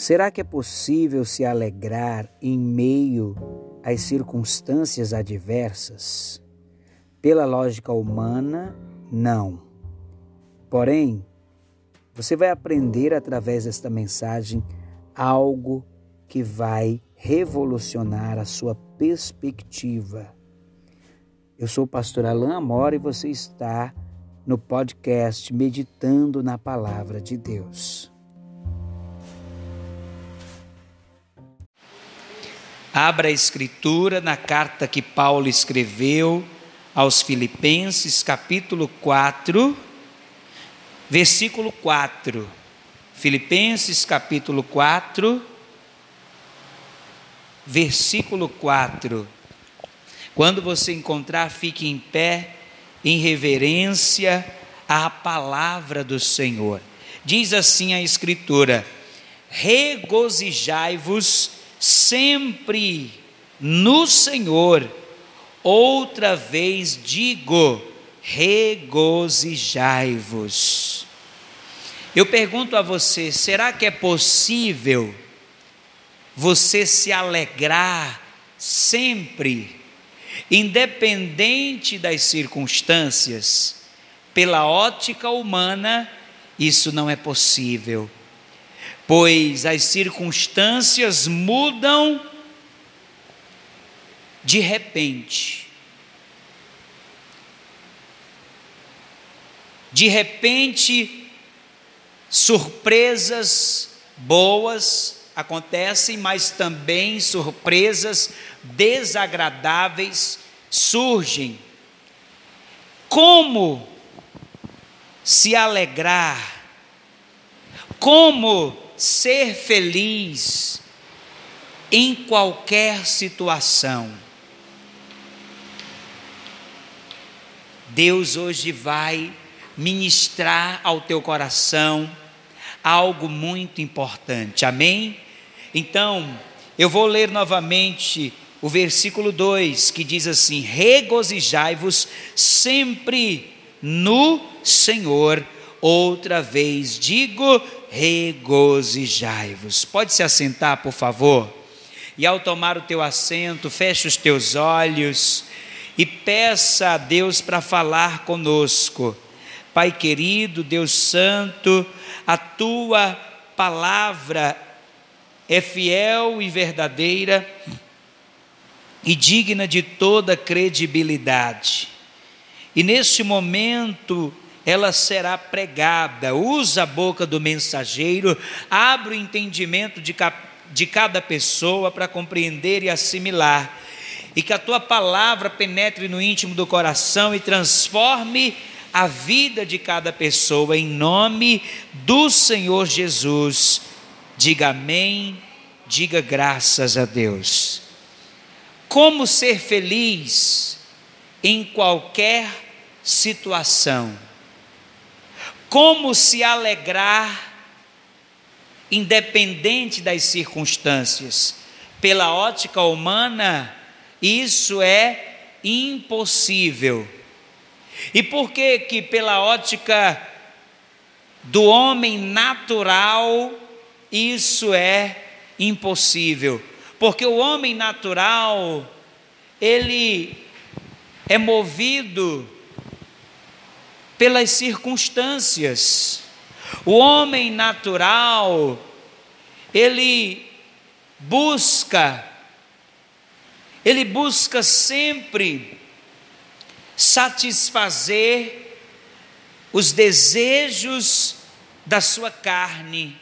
Será que é possível se alegrar em meio às circunstâncias adversas? Pela lógica humana, não. Porém, você vai aprender através desta mensagem algo que vai revolucionar a sua perspectiva. Eu sou o pastor Alain Amora e você está no podcast Meditando na Palavra de Deus. Abra a Escritura na carta que Paulo escreveu aos Filipenses, capítulo 4, versículo 4. Filipenses, capítulo 4, versículo 4. Quando você encontrar, fique em pé, em reverência à palavra do Senhor. Diz assim a Escritura: regozijai-vos sempre no Senhor. Outra vez digo: regozijai-vos. Eu pergunto a você: será que é possível você se alegrar sempre, independente das circunstâncias? Pela ótica humana, isso não é possível pois as circunstâncias mudam de repente. De repente, surpresas boas acontecem, mas também surpresas desagradáveis surgem. Como se alegrar? Como ser feliz em qualquer situação. Deus hoje vai ministrar ao teu coração algo muito importante. Amém? Então, eu vou ler novamente o versículo 2 que diz assim: Regozijai-vos sempre no Senhor. Outra vez digo, regozijai-vos. Pode se assentar, por favor? E ao tomar o teu assento, feche os teus olhos e peça a Deus para falar conosco. Pai querido, Deus Santo, a tua palavra é fiel e verdadeira e digna de toda credibilidade. E neste momento, ela será pregada. Usa a boca do mensageiro, abre o entendimento de, de cada pessoa para compreender e assimilar. E que a tua palavra penetre no íntimo do coração e transforme a vida de cada pessoa, em nome do Senhor Jesus. Diga amém, diga graças a Deus. Como ser feliz em qualquer situação? Como se alegrar, independente das circunstâncias. Pela ótica humana, isso é impossível. E por que que pela ótica do homem natural isso é impossível? Porque o homem natural ele é movido pelas circunstâncias. O homem natural, ele busca, ele busca sempre satisfazer os desejos da sua carne.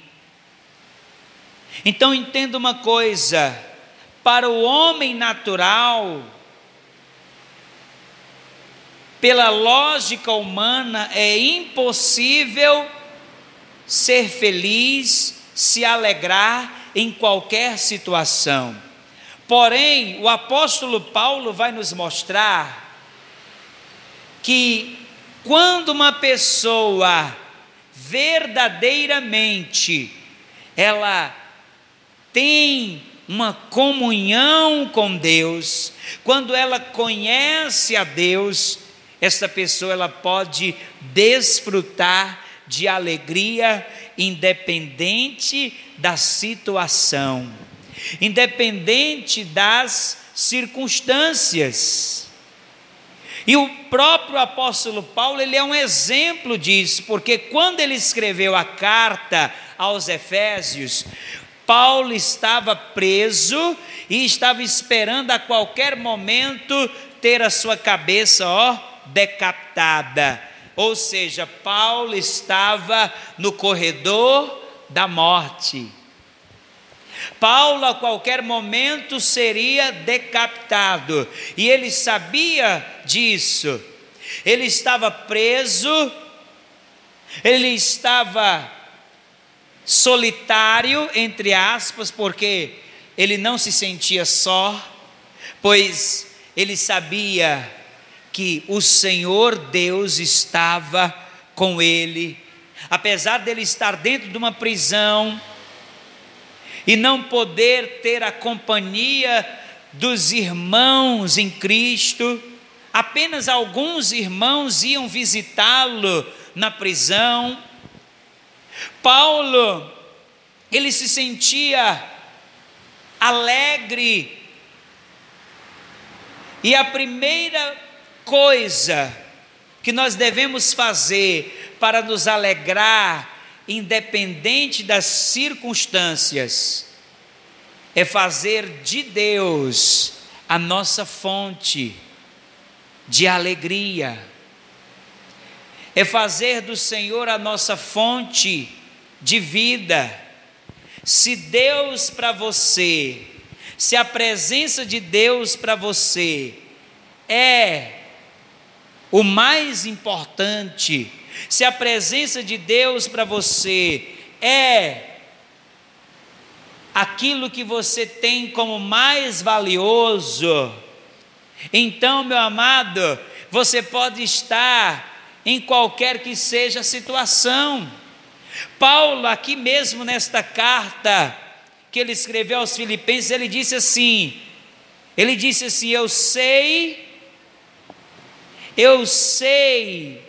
Então entenda uma coisa: para o homem natural, pela lógica humana, é impossível ser feliz, se alegrar em qualquer situação. Porém, o apóstolo Paulo vai nos mostrar que quando uma pessoa verdadeiramente ela tem uma comunhão com Deus, quando ela conhece a Deus, esta pessoa ela pode desfrutar de alegria, independente da situação, independente das circunstâncias. E o próprio apóstolo Paulo, ele é um exemplo disso, porque quando ele escreveu a carta aos Efésios, Paulo estava preso e estava esperando a qualquer momento ter a sua cabeça, ó, decapitada. Ou seja, Paulo estava no corredor da morte. Paulo a qualquer momento seria decapitado, e ele sabia disso. Ele estava preso, ele estava solitário, entre aspas, porque ele não se sentia só, pois ele sabia que o Senhor Deus estava com ele, apesar dele estar dentro de uma prisão e não poder ter a companhia dos irmãos em Cristo, apenas alguns irmãos iam visitá-lo na prisão, Paulo, ele se sentia alegre, e a primeira coisa que nós devemos fazer para nos alegrar, independente das circunstâncias, é fazer de Deus a nossa fonte de alegria é fazer do Senhor a nossa fonte de vida. Se Deus para você, se a presença de Deus para você é o mais importante, se a presença de Deus para você é aquilo que você tem como mais valioso, então, meu amado, você pode estar em qualquer que seja a situação. Paulo, aqui mesmo nesta carta que ele escreveu aos Filipenses, ele disse assim: ele disse assim: Eu sei, eu sei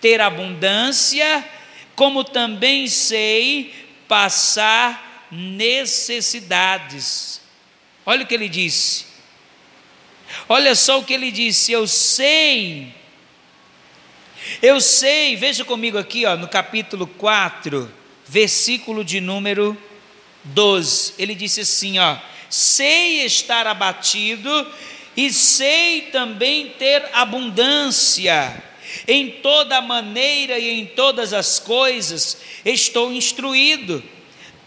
ter abundância, como também sei passar necessidades. Olha o que ele disse. Olha só o que ele disse: Eu sei eu sei, veja comigo aqui, ó, no capítulo 4, versículo de número 12. Ele disse assim, ó: "Sei estar abatido e sei também ter abundância. Em toda maneira e em todas as coisas estou instruído."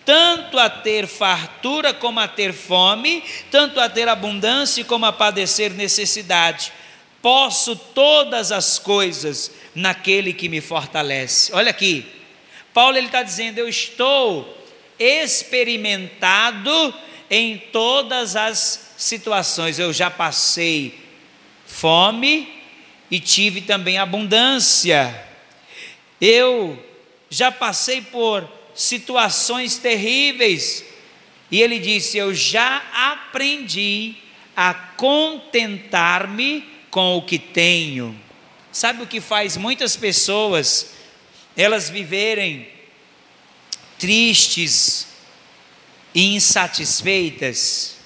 tanto a ter fartura como a ter fome, tanto a ter abundância como a padecer necessidade. Posso todas as coisas naquele que me fortalece. Olha aqui, Paulo ele está dizendo: eu estou experimentado em todas as situações. Eu já passei fome e tive também abundância. Eu já passei por situações terríveis. E ele disse: Eu já aprendi a contentar-me com o que tenho. Sabe o que faz muitas pessoas elas viverem tristes e insatisfeitas?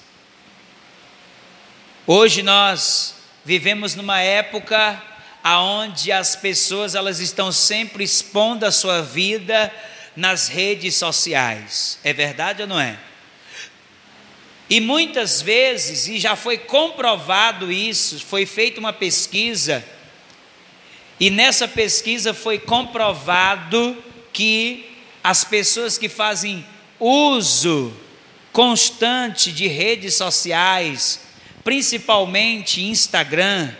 Hoje nós vivemos numa época aonde as pessoas elas estão sempre expondo a sua vida nas redes sociais. É verdade ou não é? E muitas vezes, e já foi comprovado isso, foi feita uma pesquisa e nessa pesquisa foi comprovado que as pessoas que fazem uso constante de redes sociais, principalmente Instagram,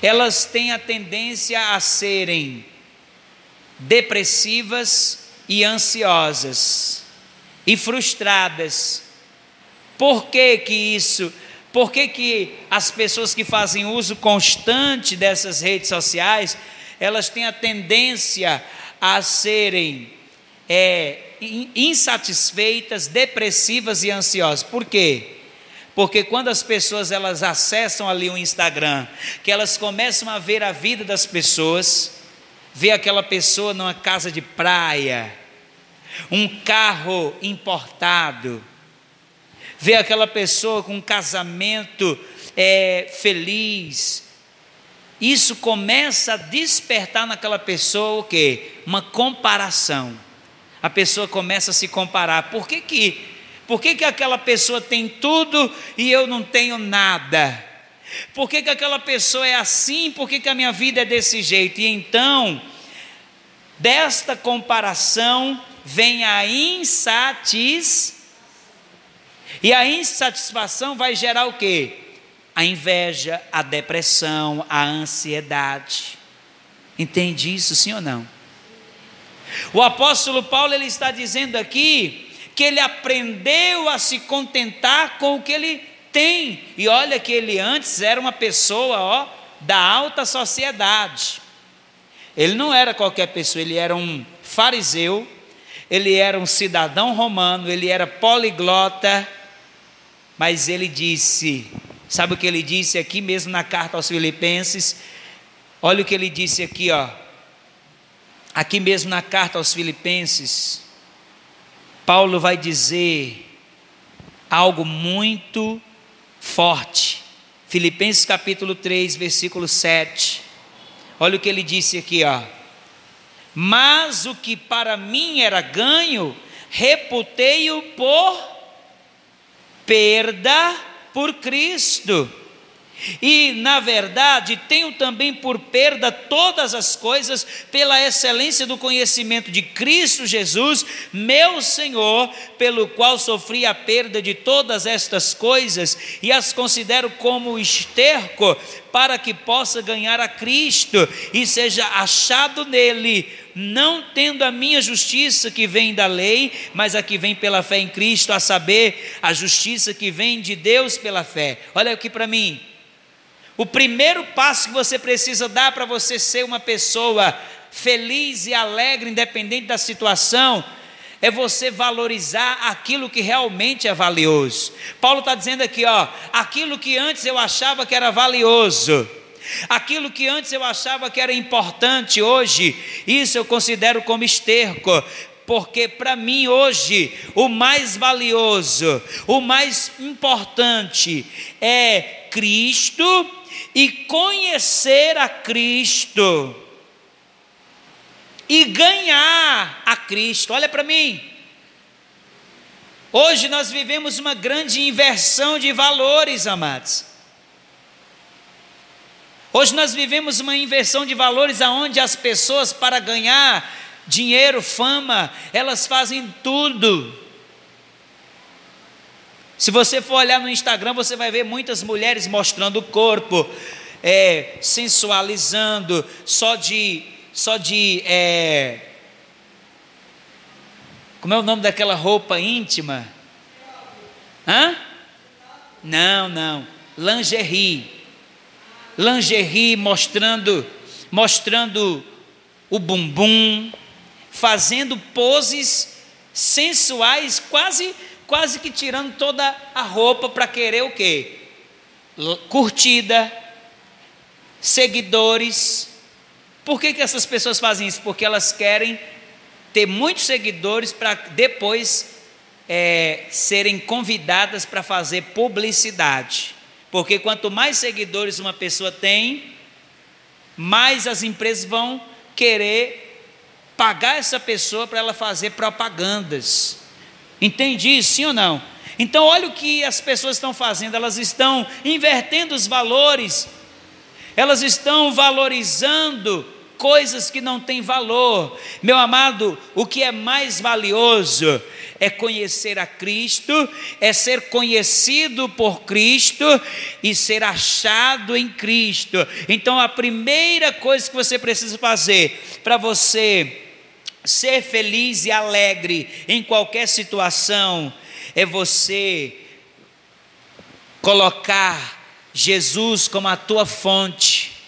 elas têm a tendência a serem depressivas e ansiosas e frustradas. Por que que isso por que, que as pessoas que fazem uso constante dessas redes sociais, elas têm a tendência a serem é, insatisfeitas, depressivas e ansiosas? Por quê? Porque quando as pessoas elas acessam ali o Instagram, que elas começam a ver a vida das pessoas, vê aquela pessoa numa casa de praia, um carro importado, vê aquela pessoa com um casamento é, feliz, isso começa a despertar naquela pessoa o quê? Uma comparação. A pessoa começa a se comparar. Por que que, por que, que aquela pessoa tem tudo e eu não tenho nada? Por que, que aquela pessoa é assim? Por que, que a minha vida é desse jeito? E então, desta comparação vem a insatisfação. E a insatisfação vai gerar o quê? A inveja, a depressão, a ansiedade. Entende isso, sim ou não? O apóstolo Paulo ele está dizendo aqui que ele aprendeu a se contentar com o que ele tem. E olha que ele antes era uma pessoa, ó, da alta sociedade. Ele não era qualquer pessoa, ele era um fariseu, ele era um cidadão romano, ele era poliglota, mas ele disse: sabe o que ele disse aqui mesmo na carta aos Filipenses? Olha o que ele disse aqui, ó. Aqui mesmo na carta aos Filipenses, Paulo vai dizer algo muito forte. Filipenses capítulo 3, versículo 7. Olha o que ele disse aqui, ó. Mas o que para mim era ganho, reputei-o por perda por Cristo. E, na verdade, tenho também por perda todas as coisas pela excelência do conhecimento de Cristo Jesus, meu Senhor, pelo qual sofri a perda de todas estas coisas e as considero como esterco para que possa ganhar a Cristo e seja achado nele não tendo a minha justiça que vem da lei, mas a que vem pela fé em Cristo, a saber, a justiça que vem de Deus pela fé. Olha aqui para mim. O primeiro passo que você precisa dar para você ser uma pessoa feliz e alegre, independente da situação, é você valorizar aquilo que realmente é valioso. Paulo está dizendo aqui, ó, aquilo que antes eu achava que era valioso, Aquilo que antes eu achava que era importante, hoje, isso eu considero como esterco, porque para mim hoje o mais valioso, o mais importante é Cristo e conhecer a Cristo e ganhar a Cristo. Olha para mim. Hoje nós vivemos uma grande inversão de valores, amados. Hoje nós vivemos uma inversão de valores aonde as pessoas para ganhar dinheiro, fama, elas fazem tudo. Se você for olhar no Instagram, você vai ver muitas mulheres mostrando o corpo, é, sensualizando, só de, só de, é, como é o nome daquela roupa íntima? Hã? Não, não, lingerie lingerie mostrando, mostrando o bumbum, fazendo poses sensuais, quase, quase que tirando toda a roupa para querer o quê? Curtida, seguidores. Por que, que essas pessoas fazem isso? Porque elas querem ter muitos seguidores para depois é, serem convidadas para fazer publicidade. Porque quanto mais seguidores uma pessoa tem, mais as empresas vão querer pagar essa pessoa para ela fazer propagandas. Entende isso, sim ou não? Então, olha o que as pessoas estão fazendo, elas estão invertendo os valores, elas estão valorizando coisas que não têm valor. Meu amado, o que é mais valioso é conhecer a Cristo, é ser conhecido por Cristo e ser achado em Cristo. Então, a primeira coisa que você precisa fazer para você ser feliz e alegre em qualquer situação é você colocar Jesus como a tua fonte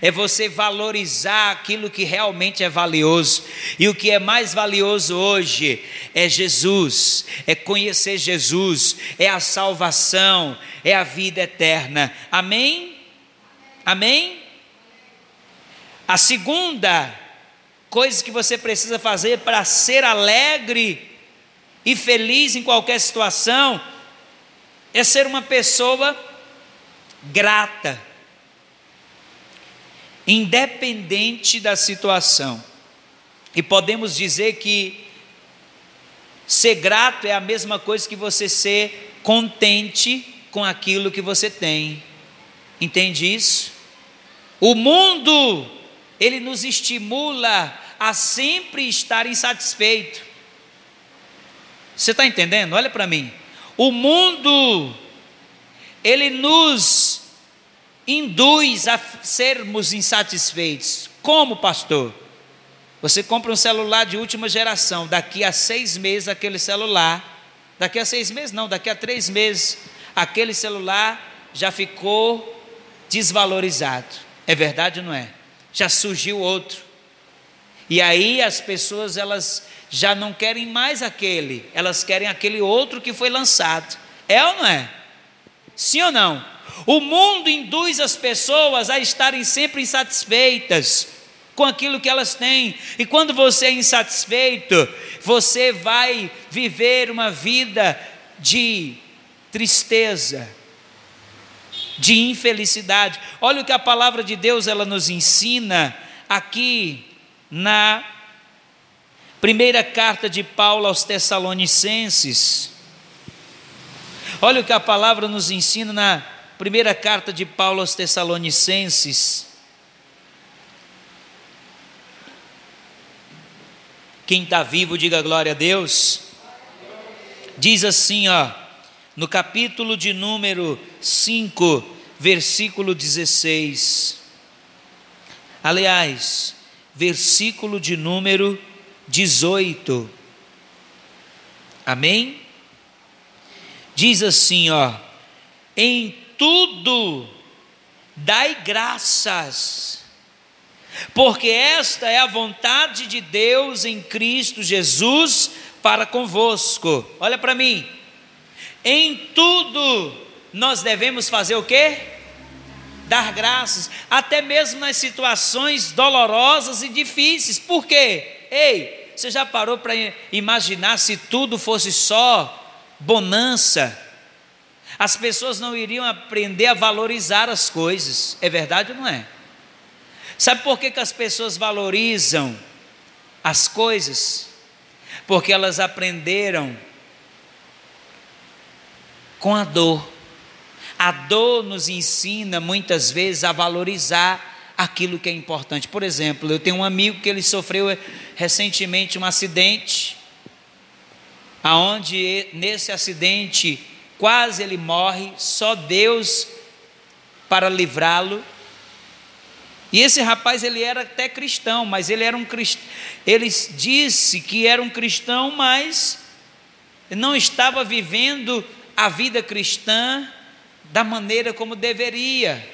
é você valorizar aquilo que realmente é valioso. E o que é mais valioso hoje é Jesus, é conhecer Jesus, é a salvação, é a vida eterna. Amém? Amém? A segunda coisas que você precisa fazer para ser alegre e feliz em qualquer situação, é ser uma pessoa grata, independente da situação. E podemos dizer que ser grato é a mesma coisa que você ser contente com aquilo que você tem. Entende isso? O mundo, ele nos estimula a sempre estar insatisfeito. Você está entendendo? Olha para mim. O mundo, ele nos induz a sermos insatisfeitos. Como, pastor? Você compra um celular de última geração, daqui a seis meses aquele celular, daqui a seis meses não, daqui a três meses, aquele celular já ficou desvalorizado. É verdade ou não é? Já surgiu outro. E aí as pessoas elas já não querem mais aquele, elas querem aquele outro que foi lançado. É ou não é? Sim ou não? O mundo induz as pessoas a estarem sempre insatisfeitas com aquilo que elas têm. E quando você é insatisfeito, você vai viver uma vida de tristeza, de infelicidade. Olha o que a palavra de Deus ela nos ensina aqui na primeira carta de Paulo aos Tessalonicenses. Olha o que a palavra nos ensina na primeira carta de Paulo aos Tessalonicenses. Quem está vivo, diga glória a Deus. Diz assim, ó, no capítulo de número 5, versículo 16. Aliás, versículo de número 18. Amém? Diz assim, ó: Em tudo dai graças porque esta é a vontade de Deus em Cristo Jesus para convosco. Olha para mim. Em tudo nós devemos fazer o quê? Dar graças, até mesmo nas situações dolorosas e difíceis. Por quê? Ei, você já parou para imaginar se tudo fosse só bonança? As pessoas não iriam aprender a valorizar as coisas. É verdade ou não é? Sabe por que, que as pessoas valorizam as coisas? Porque elas aprenderam com a dor. A dor nos ensina muitas vezes a valorizar aquilo que é importante. Por exemplo, eu tenho um amigo que ele sofreu recentemente um acidente, aonde nesse acidente quase ele morre, só Deus para livrá-lo. E esse rapaz ele era até cristão, mas ele era um cristão. Ele disse que era um cristão, mas não estava vivendo a vida cristã da maneira como deveria.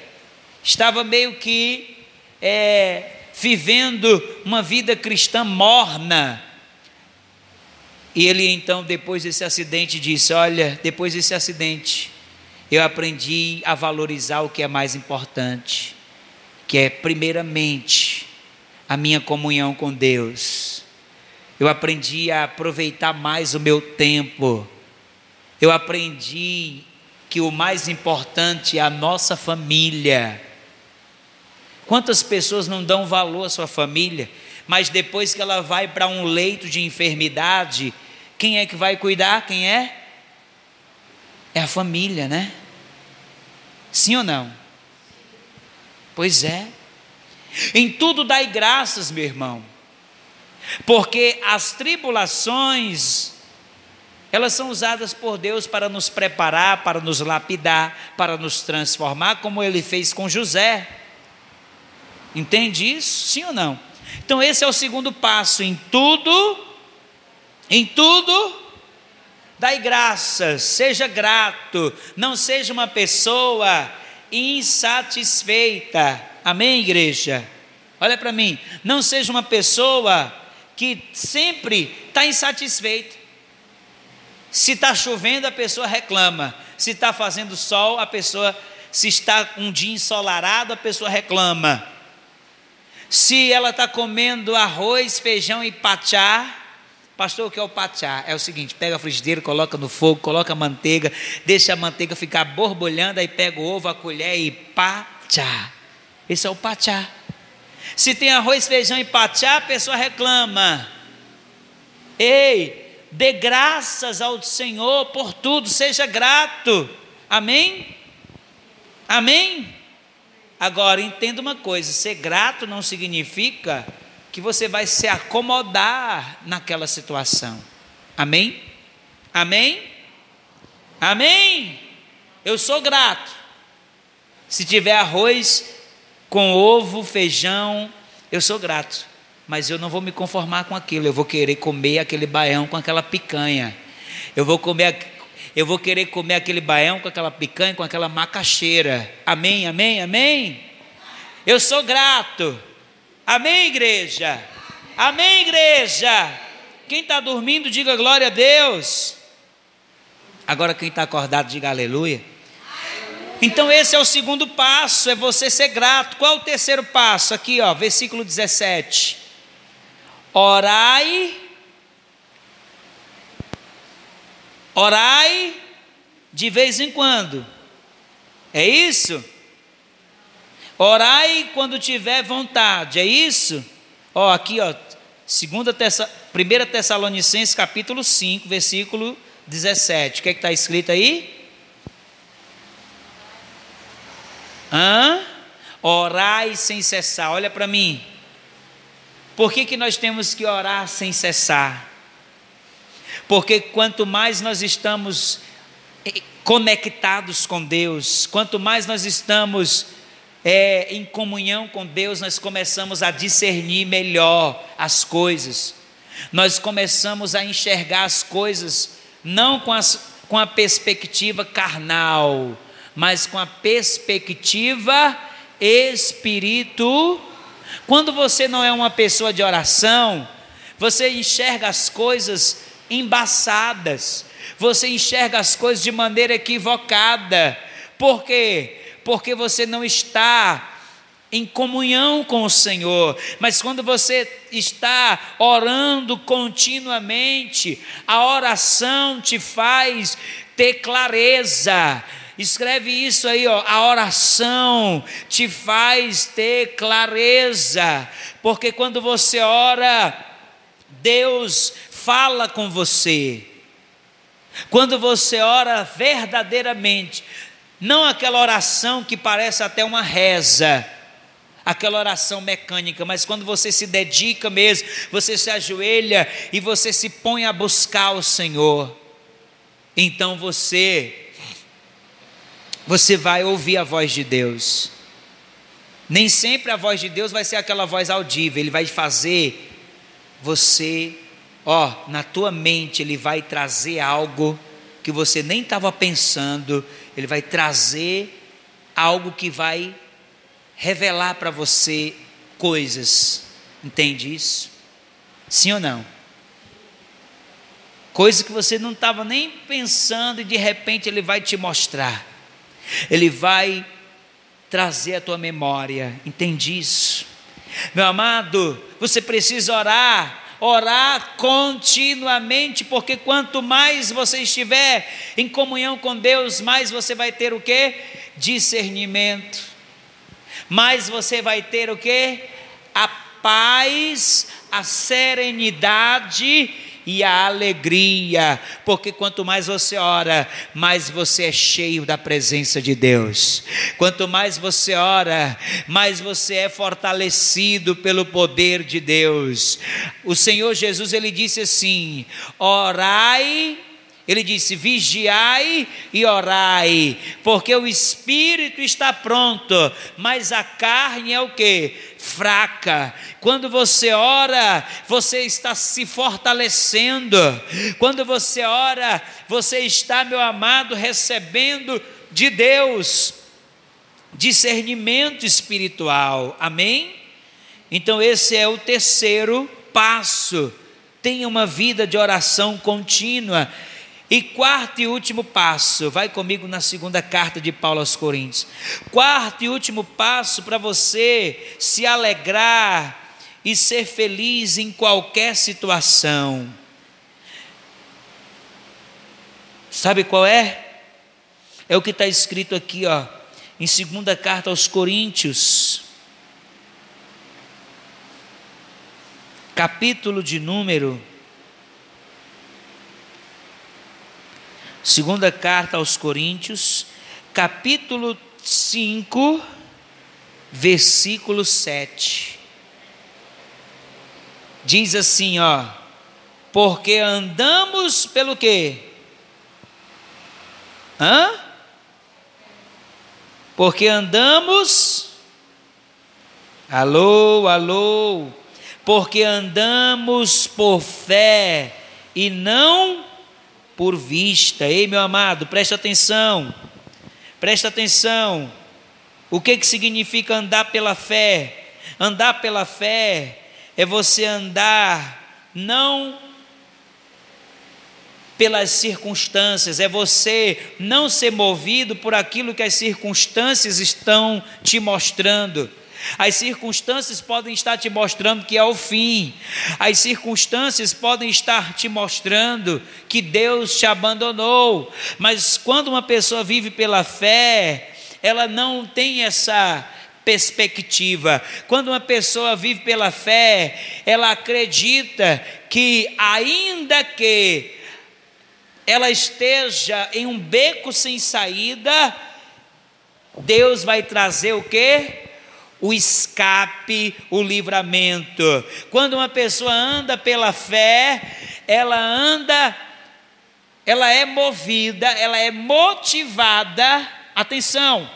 Estava meio que é, vivendo uma vida cristã morna. E ele então, depois desse acidente, disse: Olha, depois desse acidente, eu aprendi a valorizar o que é mais importante que é primeiramente a minha comunhão com Deus. Eu aprendi a aproveitar mais o meu tempo. Eu aprendi que o mais importante é a nossa família. Quantas pessoas não dão valor à sua família, mas depois que ela vai para um leito de enfermidade, quem é que vai cuidar? Quem é? É a família, né? Sim ou não? Pois é. Em tudo dai graças, meu irmão, porque as tribulações, elas são usadas por Deus para nos preparar, para nos lapidar, para nos transformar, como ele fez com José. Entende isso? Sim ou não? Então, esse é o segundo passo. Em tudo, em tudo, dai graças, seja grato, não seja uma pessoa insatisfeita. Amém, igreja? Olha para mim, não seja uma pessoa que sempre está insatisfeita. Se está chovendo, a pessoa reclama. Se está fazendo sol, a pessoa, se está um dia ensolarado, a pessoa reclama. Se ela está comendo arroz, feijão e pachá, pastor, o que é o pachá? É o seguinte: pega a frigideira, coloca no fogo, coloca a manteiga, deixa a manteiga ficar borbulhando, aí pega o ovo, a colher e pachá. Esse é o pachá. Se tem arroz, feijão e pachá, a pessoa reclama. Ei, dê graças ao Senhor por tudo, seja grato. Amém? Amém? Agora, entenda uma coisa: ser grato não significa que você vai se acomodar naquela situação. Amém? Amém? Amém? Eu sou grato. Se tiver arroz com ovo, feijão, eu sou grato. Mas eu não vou me conformar com aquilo. Eu vou querer comer aquele baião com aquela picanha. Eu vou comer eu vou querer comer aquele baião com aquela picanha, com aquela macaxeira. Amém, amém, amém? Eu sou grato. Amém, igreja? Amém, igreja? Quem está dormindo, diga glória a Deus. Agora, quem está acordado, diga aleluia. Então, esse é o segundo passo, é você ser grato. Qual é o terceiro passo? Aqui, ó, versículo 17. Orai Orai de vez em quando. É isso? Orai quando tiver vontade. É isso? Ó, aqui, ó, segunda Tessa, 1 Tessalonicenses capítulo 5, versículo 17. O que é está escrito aí? Hã? Orai sem cessar. Olha para mim. Por que, que nós temos que orar sem cessar? Porque quanto mais nós estamos eh, conectados com Deus, quanto mais nós estamos é, em comunhão com Deus, nós começamos a discernir melhor as coisas, nós começamos a enxergar as coisas não com, as, com a perspectiva carnal, mas com a perspectiva espírito. Quando você não é uma pessoa de oração, você enxerga as coisas embaçadas, você enxerga as coisas de maneira equivocada. Por quê? Porque você não está em comunhão com o Senhor, mas quando você está orando continuamente, a oração te faz ter clareza. Escreve isso aí, ó. A oração te faz ter clareza, porque quando você ora, Deus fala com você. Quando você ora verdadeiramente, não aquela oração que parece até uma reza, aquela oração mecânica, mas quando você se dedica mesmo, você se ajoelha e você se põe a buscar o Senhor, então você você vai ouvir a voz de Deus. Nem sempre a voz de Deus vai ser aquela voz audível, ele vai fazer você ó, na tua mente ele vai trazer algo que você nem estava pensando, ele vai trazer algo que vai revelar para você coisas. Entende isso? Sim ou não? Coisa que você não estava nem pensando e de repente ele vai te mostrar. Ele vai trazer a tua memória. Entende isso? Meu amado, você precisa orar orar continuamente, porque quanto mais você estiver em comunhão com Deus, mais você vai ter o que? Discernimento. Mais você vai ter o que? A paz, a serenidade e a alegria, porque quanto mais você ora, mais você é cheio da presença de Deus. Quanto mais você ora, mais você é fortalecido pelo poder de Deus. O Senhor Jesus ele disse assim: Orai ele disse: vigiai e orai, porque o espírito está pronto, mas a carne é o que? Fraca. Quando você ora, você está se fortalecendo. Quando você ora, você está, meu amado, recebendo de Deus discernimento espiritual. Amém? Então, esse é o terceiro passo. Tenha uma vida de oração contínua E quarto e último passo, vai comigo na segunda carta de Paulo aos Coríntios. Quarto e último passo para você se alegrar e ser feliz em qualquer situação. Sabe qual é? É o que está escrito aqui, ó, em segunda carta aos Coríntios, capítulo de número Segunda carta aos Coríntios, capítulo 5, versículo 7. Diz assim, ó: Porque andamos pelo quê? Hã? Porque andamos Alô, alô. Porque andamos por fé e não por vista. Ei, meu amado, presta atenção. Presta atenção. O que, que significa andar pela fé? Andar pela fé é você andar não pelas circunstâncias, é você não ser movido por aquilo que as circunstâncias estão te mostrando. As circunstâncias podem estar te mostrando que é o fim. As circunstâncias podem estar te mostrando que Deus te abandonou. Mas quando uma pessoa vive pela fé, ela não tem essa perspectiva. Quando uma pessoa vive pela fé, ela acredita que ainda que ela esteja em um beco sem saída, Deus vai trazer o que? O escape, o livramento. Quando uma pessoa anda pela fé, ela anda, ela é movida, ela é motivada. Atenção,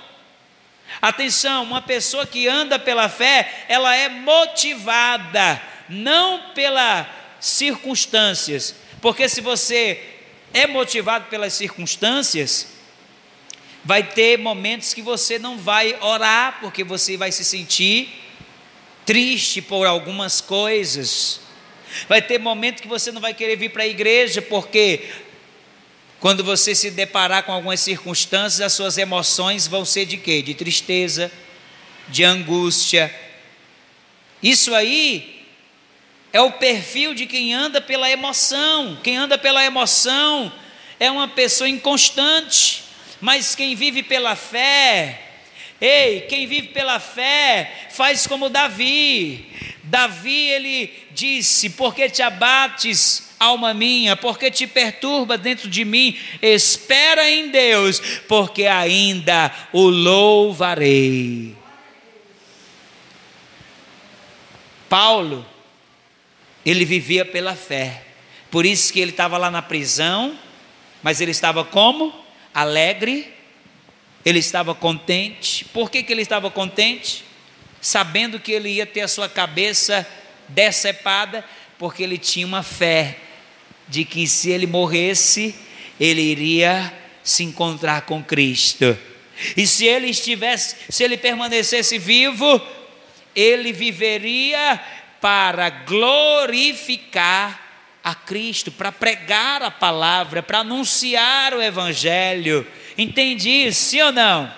atenção, uma pessoa que anda pela fé, ela é motivada, não pelas circunstâncias, porque se você é motivado pelas circunstâncias, Vai ter momentos que você não vai orar, porque você vai se sentir triste por algumas coisas. Vai ter momentos que você não vai querer vir para a igreja, porque quando você se deparar com algumas circunstâncias, as suas emoções vão ser de quê? De tristeza, de angústia. Isso aí é o perfil de quem anda pela emoção. Quem anda pela emoção é uma pessoa inconstante. Mas quem vive pela fé, ei, quem vive pela fé faz como Davi. Davi ele disse: Porque te abates, alma minha, porque te perturba dentro de mim, espera em Deus, porque ainda o louvarei. Paulo, ele vivia pela fé, por isso que ele estava lá na prisão, mas ele estava como? Alegre, ele estava contente. Por que, que ele estava contente? Sabendo que ele ia ter a sua cabeça decepada, porque ele tinha uma fé de que se ele morresse, ele iria se encontrar com Cristo. E se ele estivesse, se ele permanecesse vivo, ele viveria para glorificar a Cristo, para pregar a palavra, para anunciar o Evangelho. Entende isso, sim ou não?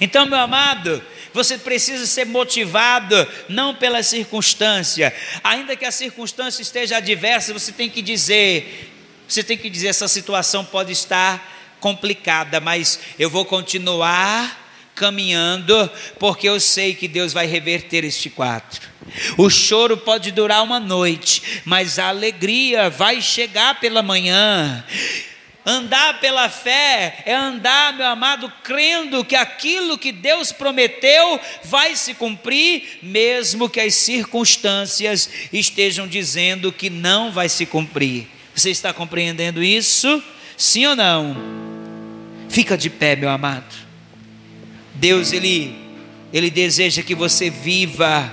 Então, meu amado, você precisa ser motivado não pela circunstância, ainda que a circunstância esteja adversa, você tem que dizer, você tem que dizer essa situação pode estar complicada, mas eu vou continuar caminhando, porque eu sei que Deus vai reverter este quadro. O choro pode durar uma noite, mas a alegria vai chegar pela manhã. Andar pela fé é andar, meu amado, crendo que aquilo que Deus prometeu vai se cumprir, mesmo que as circunstâncias estejam dizendo que não vai se cumprir. Você está compreendendo isso? Sim ou não? Fica de pé, meu amado. Deus, Ele, Ele deseja que você viva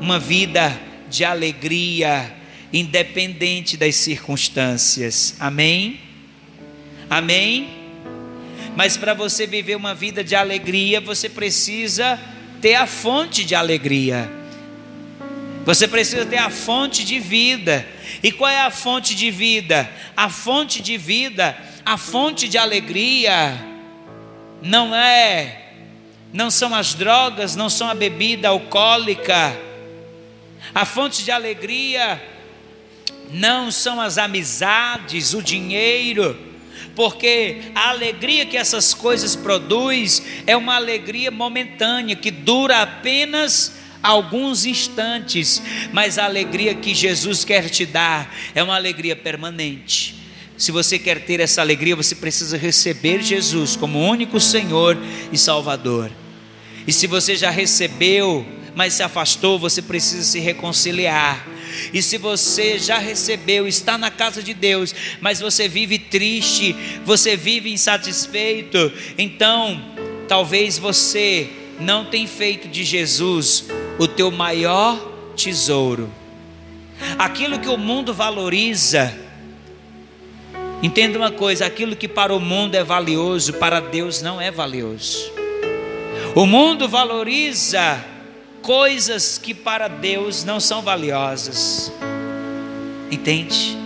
uma vida de alegria, independente das circunstâncias. Amém? Amém? Mas para você viver uma vida de alegria, você precisa ter a fonte de alegria. Você precisa ter a fonte de vida. E qual é a fonte de vida? A fonte de vida, a fonte de alegria, não é, não são as drogas, não são a bebida alcoólica. A fonte de alegria não são as amizades, o dinheiro, porque a alegria que essas coisas produz é uma alegria momentânea que dura apenas alguns instantes, mas a alegria que Jesus quer te dar é uma alegria permanente. Se você quer ter essa alegria, você precisa receber Jesus como único Senhor e Salvador. E se você já recebeu, mas se afastou, você precisa se reconciliar. E se você já recebeu, está na casa de Deus, mas você vive triste, você vive insatisfeito, então talvez você não tenha feito de Jesus o teu maior tesouro. Aquilo que o mundo valoriza, entenda uma coisa: aquilo que para o mundo é valioso, para Deus não é valioso. O mundo valoriza coisas que para Deus não são valiosas. Entende?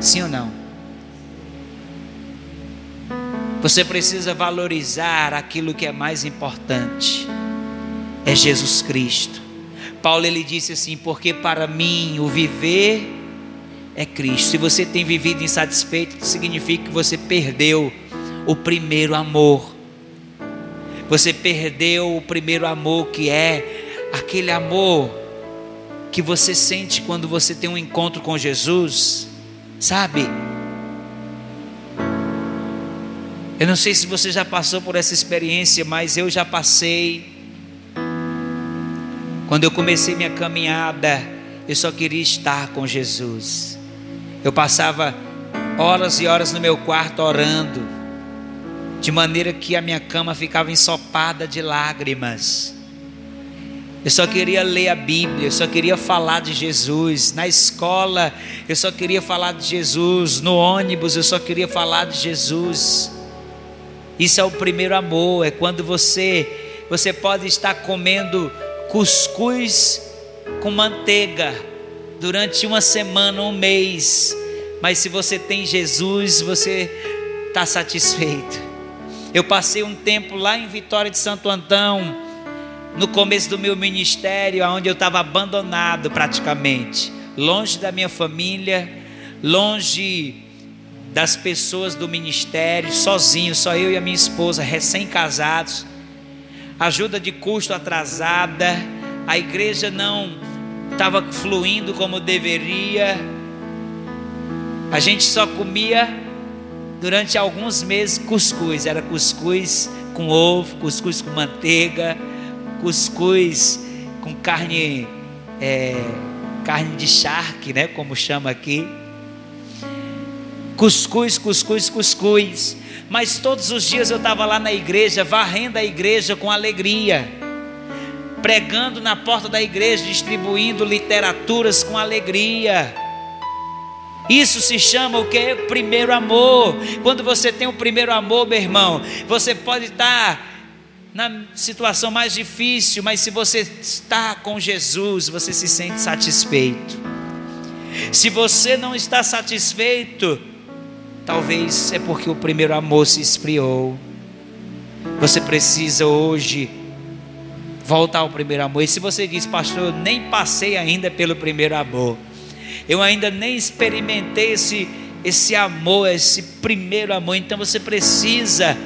Sim ou não? Você precisa valorizar aquilo que é mais importante é Jesus Cristo. Paulo ele disse assim: porque para mim o viver é Cristo. Se você tem vivido insatisfeito, significa que você perdeu o primeiro amor. Você perdeu o primeiro amor que é aquele amor que você sente quando você tem um encontro com Jesus, sabe? Eu não sei se você já passou por essa experiência, mas eu já passei. Quando eu comecei minha caminhada, eu só queria estar com Jesus. Eu passava horas e horas no meu quarto orando, de maneira que a minha cama ficava ensopada de lágrimas. Eu só queria ler a Bíblia, eu só queria falar de Jesus. Na escola, eu só queria falar de Jesus. No ônibus, eu só queria falar de Jesus. Isso é o primeiro amor, é quando você você pode estar comendo cuscuz com manteiga durante uma semana, um mês, mas se você tem Jesus, você está satisfeito. Eu passei um tempo lá em Vitória de Santo Antão, no começo do meu ministério, onde eu estava abandonado praticamente, longe da minha família, longe das pessoas do ministério, sozinho, só eu e a minha esposa, recém-casados. Ajuda de custo atrasada, a igreja não estava fluindo como deveria, a gente só comia durante alguns meses cuscuz, era cuscuz com ovo, cuscuz com manteiga, cuscuz com carne, é, carne de charque, né, como chama aqui. Cuscuz, cuscuz, cuscuz mas todos os dias eu estava lá na igreja, varrendo a igreja com alegria, pregando na porta da igreja, distribuindo literaturas com alegria. Isso se chama o que? Primeiro amor. Quando você tem o primeiro amor, meu irmão, você pode estar na situação mais difícil, mas se você está com Jesus, você se sente satisfeito. Se você não está satisfeito, Talvez é porque o primeiro amor se esfriou. Você precisa hoje voltar ao primeiro amor. E se você diz, pastor, eu nem passei ainda pelo primeiro amor, eu ainda nem experimentei esse, esse amor, esse primeiro amor, então você precisa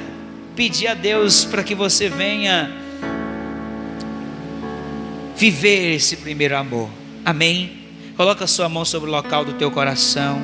pedir a Deus para que você venha viver esse primeiro amor. Amém? Coloca a sua mão sobre o local do teu coração.